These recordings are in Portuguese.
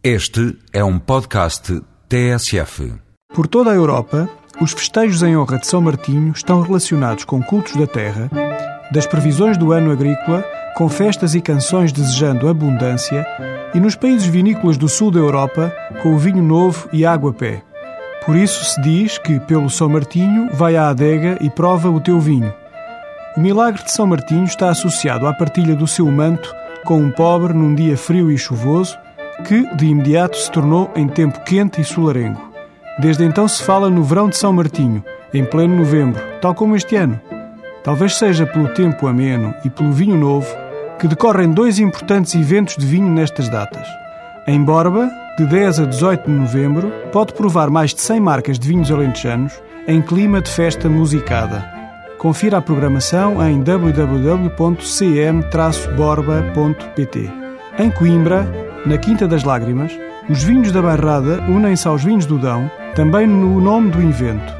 Este é um podcast TSF. Por toda a Europa, os festejos em honra de São Martinho estão relacionados com cultos da terra, das previsões do ano agrícola, com festas e canções desejando abundância, e nos países vinícolas do sul da Europa, com o vinho novo e água pé. Por isso se diz que, pelo São Martinho, vai à adega e prova o teu vinho. O milagre de São Martinho está associado à partilha do seu manto com um pobre num dia frio e chuvoso, que de imediato se tornou em tempo quente e solarengo. Desde então se fala no verão de São Martinho, em pleno novembro, tal como este ano. Talvez seja pelo tempo ameno e pelo vinho novo que decorrem dois importantes eventos de vinho nestas datas. Em Borba, de 10 a 18 de novembro, pode provar mais de 100 marcas de vinhos alentejanos em clima de festa musicada. Confira a programação em www.cm-borba.pt. Em Coimbra, na Quinta das Lágrimas, os vinhos da Bairrada unem-se aos vinhos do Dão, também no nome do evento.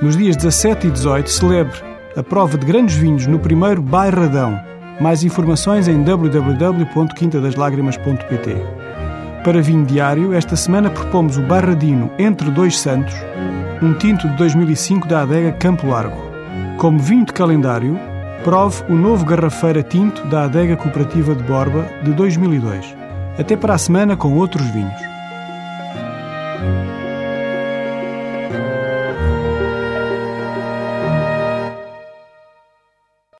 Nos dias 17 e 18 celebre a prova de grandes vinhos no primeiro Bairradão. Mais informações em www.quintadaslágrimas.pt. Para vinho diário, esta semana propomos o Barradino Entre Dois Santos, um tinto de 2005 da adega Campo Largo. Como vinho de calendário, prove o novo Garrafeira Tinto da adega Cooperativa de Borba de 2002. Até para a semana com outros vinhos.